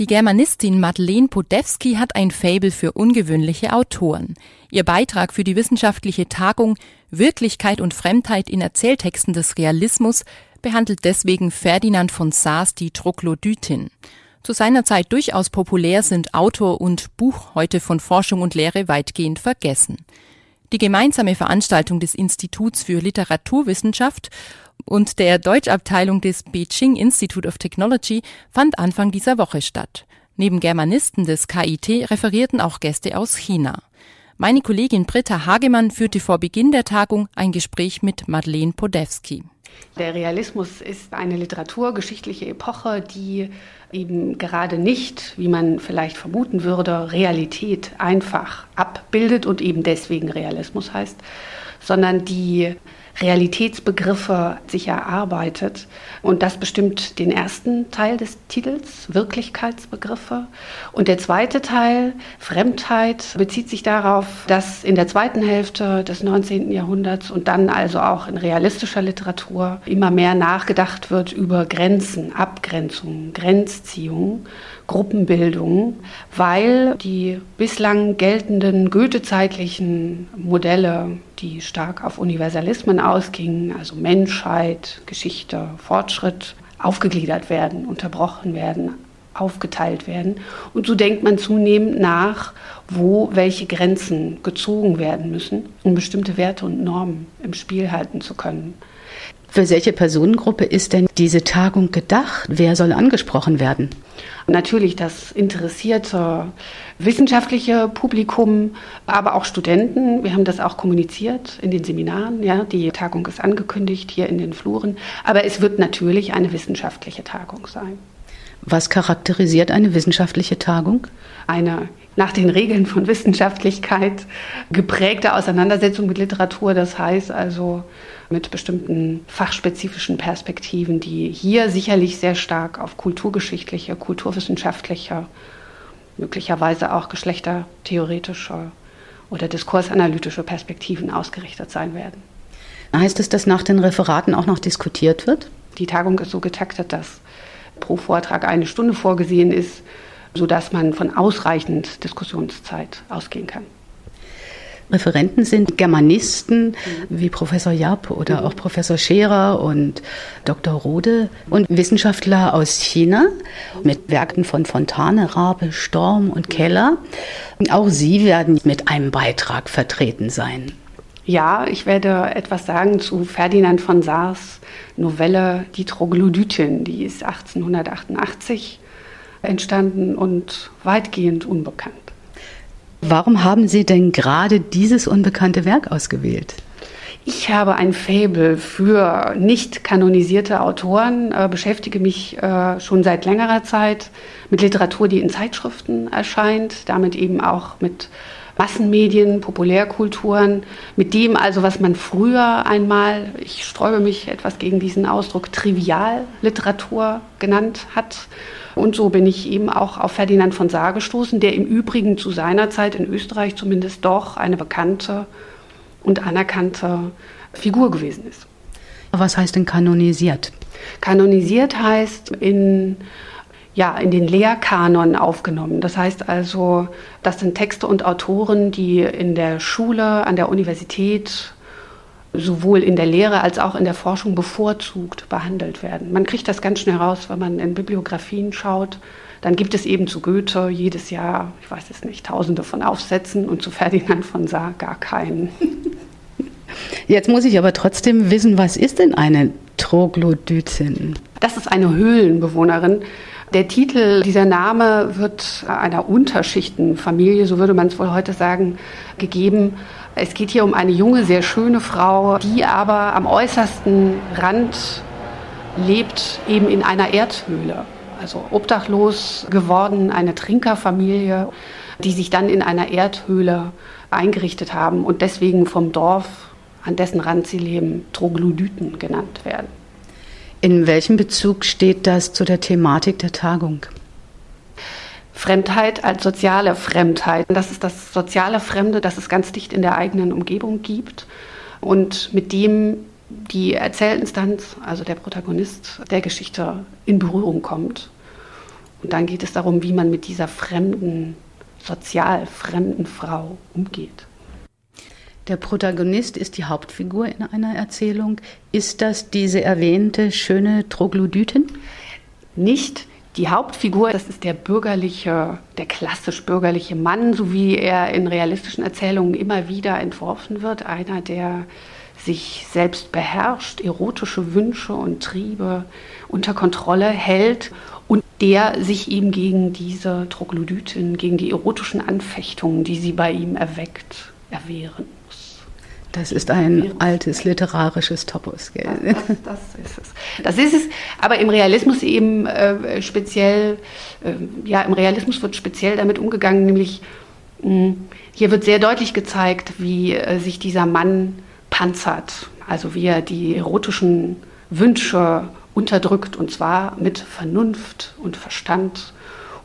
Die Germanistin Madeleine Podewski hat ein Faible für ungewöhnliche Autoren. Ihr Beitrag für die wissenschaftliche Tagung Wirklichkeit und Fremdheit in Erzähltexten des Realismus behandelt deswegen Ferdinand von Saas die Troglodytin. Zu seiner Zeit durchaus populär sind Autor und Buch heute von Forschung und Lehre weitgehend vergessen. Die gemeinsame Veranstaltung des Instituts für Literaturwissenschaft und der Deutschabteilung des Beijing Institute of Technology fand Anfang dieser Woche statt. Neben Germanisten des KIT referierten auch Gäste aus China. Meine Kollegin Britta Hagemann führte vor Beginn der Tagung ein Gespräch mit Madeleine Podewski. Der Realismus ist eine literaturgeschichtliche Epoche, die eben gerade nicht, wie man vielleicht vermuten würde, Realität einfach abbildet und eben deswegen Realismus heißt, sondern die Realitätsbegriffe sich erarbeitet. Und das bestimmt den ersten Teil des Titels, Wirklichkeitsbegriffe. Und der zweite Teil, Fremdheit, bezieht sich darauf, dass in der zweiten Hälfte des 19. Jahrhunderts und dann also auch in realistischer Literatur immer mehr nachgedacht wird über Grenzen, Abgrenzungen, Grenzziehungen. Gruppenbildung, weil die bislang geltenden goethezeitlichen Modelle, die stark auf Universalismen ausgingen, also Menschheit, Geschichte, Fortschritt, aufgegliedert werden, unterbrochen werden, aufgeteilt werden. Und so denkt man zunehmend nach, wo welche Grenzen gezogen werden müssen, um bestimmte Werte und Normen im Spiel halten zu können. Für welche Personengruppe ist denn diese Tagung gedacht? Wer soll angesprochen werden? Natürlich das interessierte wissenschaftliche Publikum, aber auch Studenten. Wir haben das auch kommuniziert in den Seminaren. Ja, die Tagung ist angekündigt hier in den Fluren. Aber es wird natürlich eine wissenschaftliche Tagung sein. Was charakterisiert eine wissenschaftliche Tagung? Eine nach den Regeln von Wissenschaftlichkeit geprägte Auseinandersetzung mit Literatur. Das heißt also mit bestimmten fachspezifischen Perspektiven, die hier sicherlich sehr stark auf kulturgeschichtliche, kulturwissenschaftliche, möglicherweise auch geschlechtertheoretische oder diskursanalytische Perspektiven ausgerichtet sein werden. Heißt es, dass nach den Referaten auch noch diskutiert wird? Die Tagung ist so getaktet, dass pro Vortrag eine Stunde vorgesehen ist, sodass man von ausreichend Diskussionszeit ausgehen kann. Referenten sind Germanisten wie Professor Japp oder auch Professor Scherer und Dr. Rode und Wissenschaftler aus China mit Werken von Fontane, Rabe, Storm und Keller. Auch Sie werden mit einem Beitrag vertreten sein. Ja, ich werde etwas sagen zu Ferdinand von Saars Novelle Die Troglodytin. Die ist 1888 entstanden und weitgehend unbekannt. Warum haben Sie denn gerade dieses unbekannte Werk ausgewählt? Ich habe ein Faible für nicht kanonisierte Autoren, äh, beschäftige mich äh, schon seit längerer Zeit mit Literatur, die in Zeitschriften erscheint, damit eben auch mit Massenmedien, Populärkulturen, mit dem also, was man früher einmal, ich sträube mich etwas gegen diesen Ausdruck, Trivialliteratur genannt hat. Und so bin ich eben auch auf Ferdinand von Saar gestoßen, der im Übrigen zu seiner Zeit in Österreich zumindest doch eine bekannte und anerkannte Figur gewesen ist. Was heißt denn kanonisiert? Kanonisiert heißt in ja, in den Lehrkanon aufgenommen. Das heißt also, das sind Texte und Autoren, die in der Schule, an der Universität, sowohl in der Lehre als auch in der Forschung bevorzugt behandelt werden. Man kriegt das ganz schnell raus, wenn man in Bibliografien schaut. Dann gibt es eben zu Goethe jedes Jahr, ich weiß es nicht, tausende von Aufsätzen und zu Ferdinand von Saar gar keinen. Jetzt muss ich aber trotzdem wissen, was ist denn eine Troglodytin? Das ist eine Höhlenbewohnerin. Der Titel, dieser Name wird einer Unterschichtenfamilie, so würde man es wohl heute sagen, gegeben. Es geht hier um eine junge, sehr schöne Frau, die aber am äußersten Rand lebt, eben in einer Erdhöhle. Also obdachlos geworden, eine Trinkerfamilie, die sich dann in einer Erdhöhle eingerichtet haben und deswegen vom Dorf, an dessen Rand sie leben, Troglodyten genannt werden. In welchem Bezug steht das zu der Thematik der Tagung? Fremdheit als soziale Fremdheit. Das ist das soziale Fremde, das es ganz dicht in der eigenen Umgebung gibt und mit dem die Erzählinstanz, also der Protagonist der Geschichte, in Berührung kommt. Und dann geht es darum, wie man mit dieser fremden, sozial fremden Frau umgeht. Der Protagonist ist die Hauptfigur in einer Erzählung. Ist das diese erwähnte schöne Troglodytin? Nicht die Hauptfigur, das ist der bürgerliche, der klassisch bürgerliche Mann, so wie er in realistischen Erzählungen immer wieder entworfen wird. Einer, der sich selbst beherrscht, erotische Wünsche und Triebe unter Kontrolle hält und der sich eben gegen diese Troglodytin, gegen die erotischen Anfechtungen, die sie bei ihm erweckt, erwehren. Das ist ein altes literarisches Topos, gell? Das, das, ist es. Das ist es, aber im Realismus eben äh, speziell, äh, ja, im Realismus wird speziell damit umgegangen, nämlich mh, hm, hier wird sehr deutlich gezeigt, wie äh, sich dieser Mann panzert, also wie er die erotischen Wünsche unterdrückt, und zwar mit Vernunft und Verstand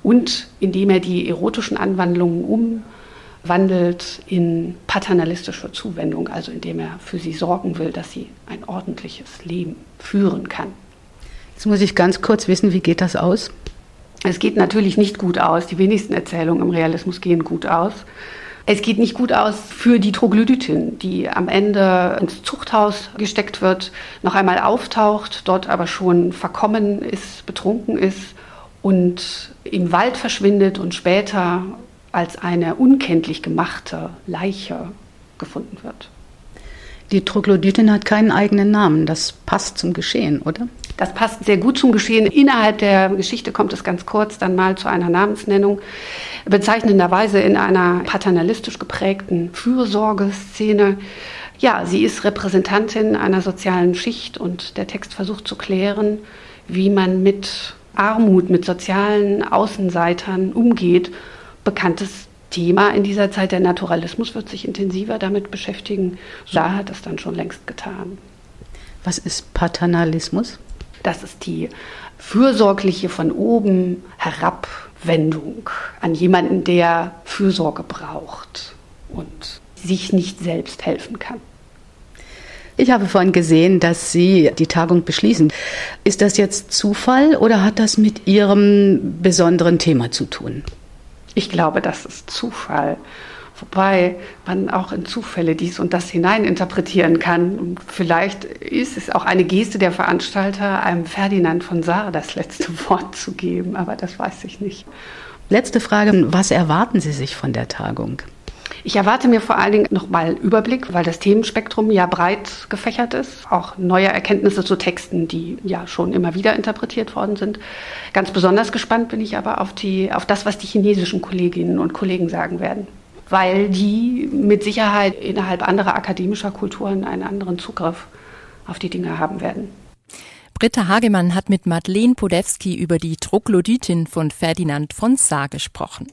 und indem er die erotischen Anwandlungen umwandelt in paternalistische Zuwendung, also indem er für sie sorgen will, dass sie ein ordentliches Leben führen kann. Jetzt muss ich ganz kurz wissen, wie geht das aus? Es geht natürlich nicht gut aus. Die wenigsten Erzählungen im Realismus gehen gut aus. Es geht nicht gut aus für die Troglodytin, die am Ende ins Zuchthaus gesteckt wird, noch einmal auftaucht, dort aber schon verkommen ist, betrunken ist und im Wald verschwindet und später als eine unkenntlich gemachte Leiche gefunden wird. Die Troglodytin hat keinen eigenen Namen. Das passt zum Geschehen, oder? Das passt sehr gut zum Geschehen. Innerhalb der Geschichte kommt es ganz kurz dann mal zu einer Namensnennung. Bezeichnenderweise in einer paternalistisch geprägten Fürsorgeszene. Ja, sie ist Repräsentantin einer sozialen Schicht und der Text versucht zu klären, wie man mit Armut, mit sozialen Außenseitern umgeht. Bekanntes Thema in dieser Zeit. Der Naturalismus wird sich intensiver damit beschäftigen. Da hat es dann schon längst getan. Was ist Paternalismus? Das ist die fürsorgliche von oben Herabwendung an jemanden, der Fürsorge braucht und sich nicht selbst helfen kann. Ich habe vorhin gesehen, dass Sie die Tagung beschließen. Ist das jetzt Zufall oder hat das mit Ihrem besonderen Thema zu tun? Ich glaube, das ist Zufall. Wobei man auch in Zufälle dies und das hineininterpretieren kann. Vielleicht ist es auch eine Geste der Veranstalter, einem Ferdinand von Saar das letzte Wort zu geben, aber das weiß ich nicht. Letzte Frage, was erwarten Sie sich von der Tagung? Ich erwarte mir vor allen Dingen nochmal Überblick, weil das Themenspektrum ja breit gefächert ist. Auch neue Erkenntnisse zu Texten, die ja schon immer wieder interpretiert worden sind. Ganz besonders gespannt bin ich aber auf, die, auf das, was die chinesischen Kolleginnen und Kollegen sagen werden. Weil die mit Sicherheit innerhalb anderer akademischer Kulturen einen anderen Zugriff auf die Dinge haben werden. Britta Hagemann hat mit Madeleine Podewski über die Troglodytin von Ferdinand von Saar gesprochen.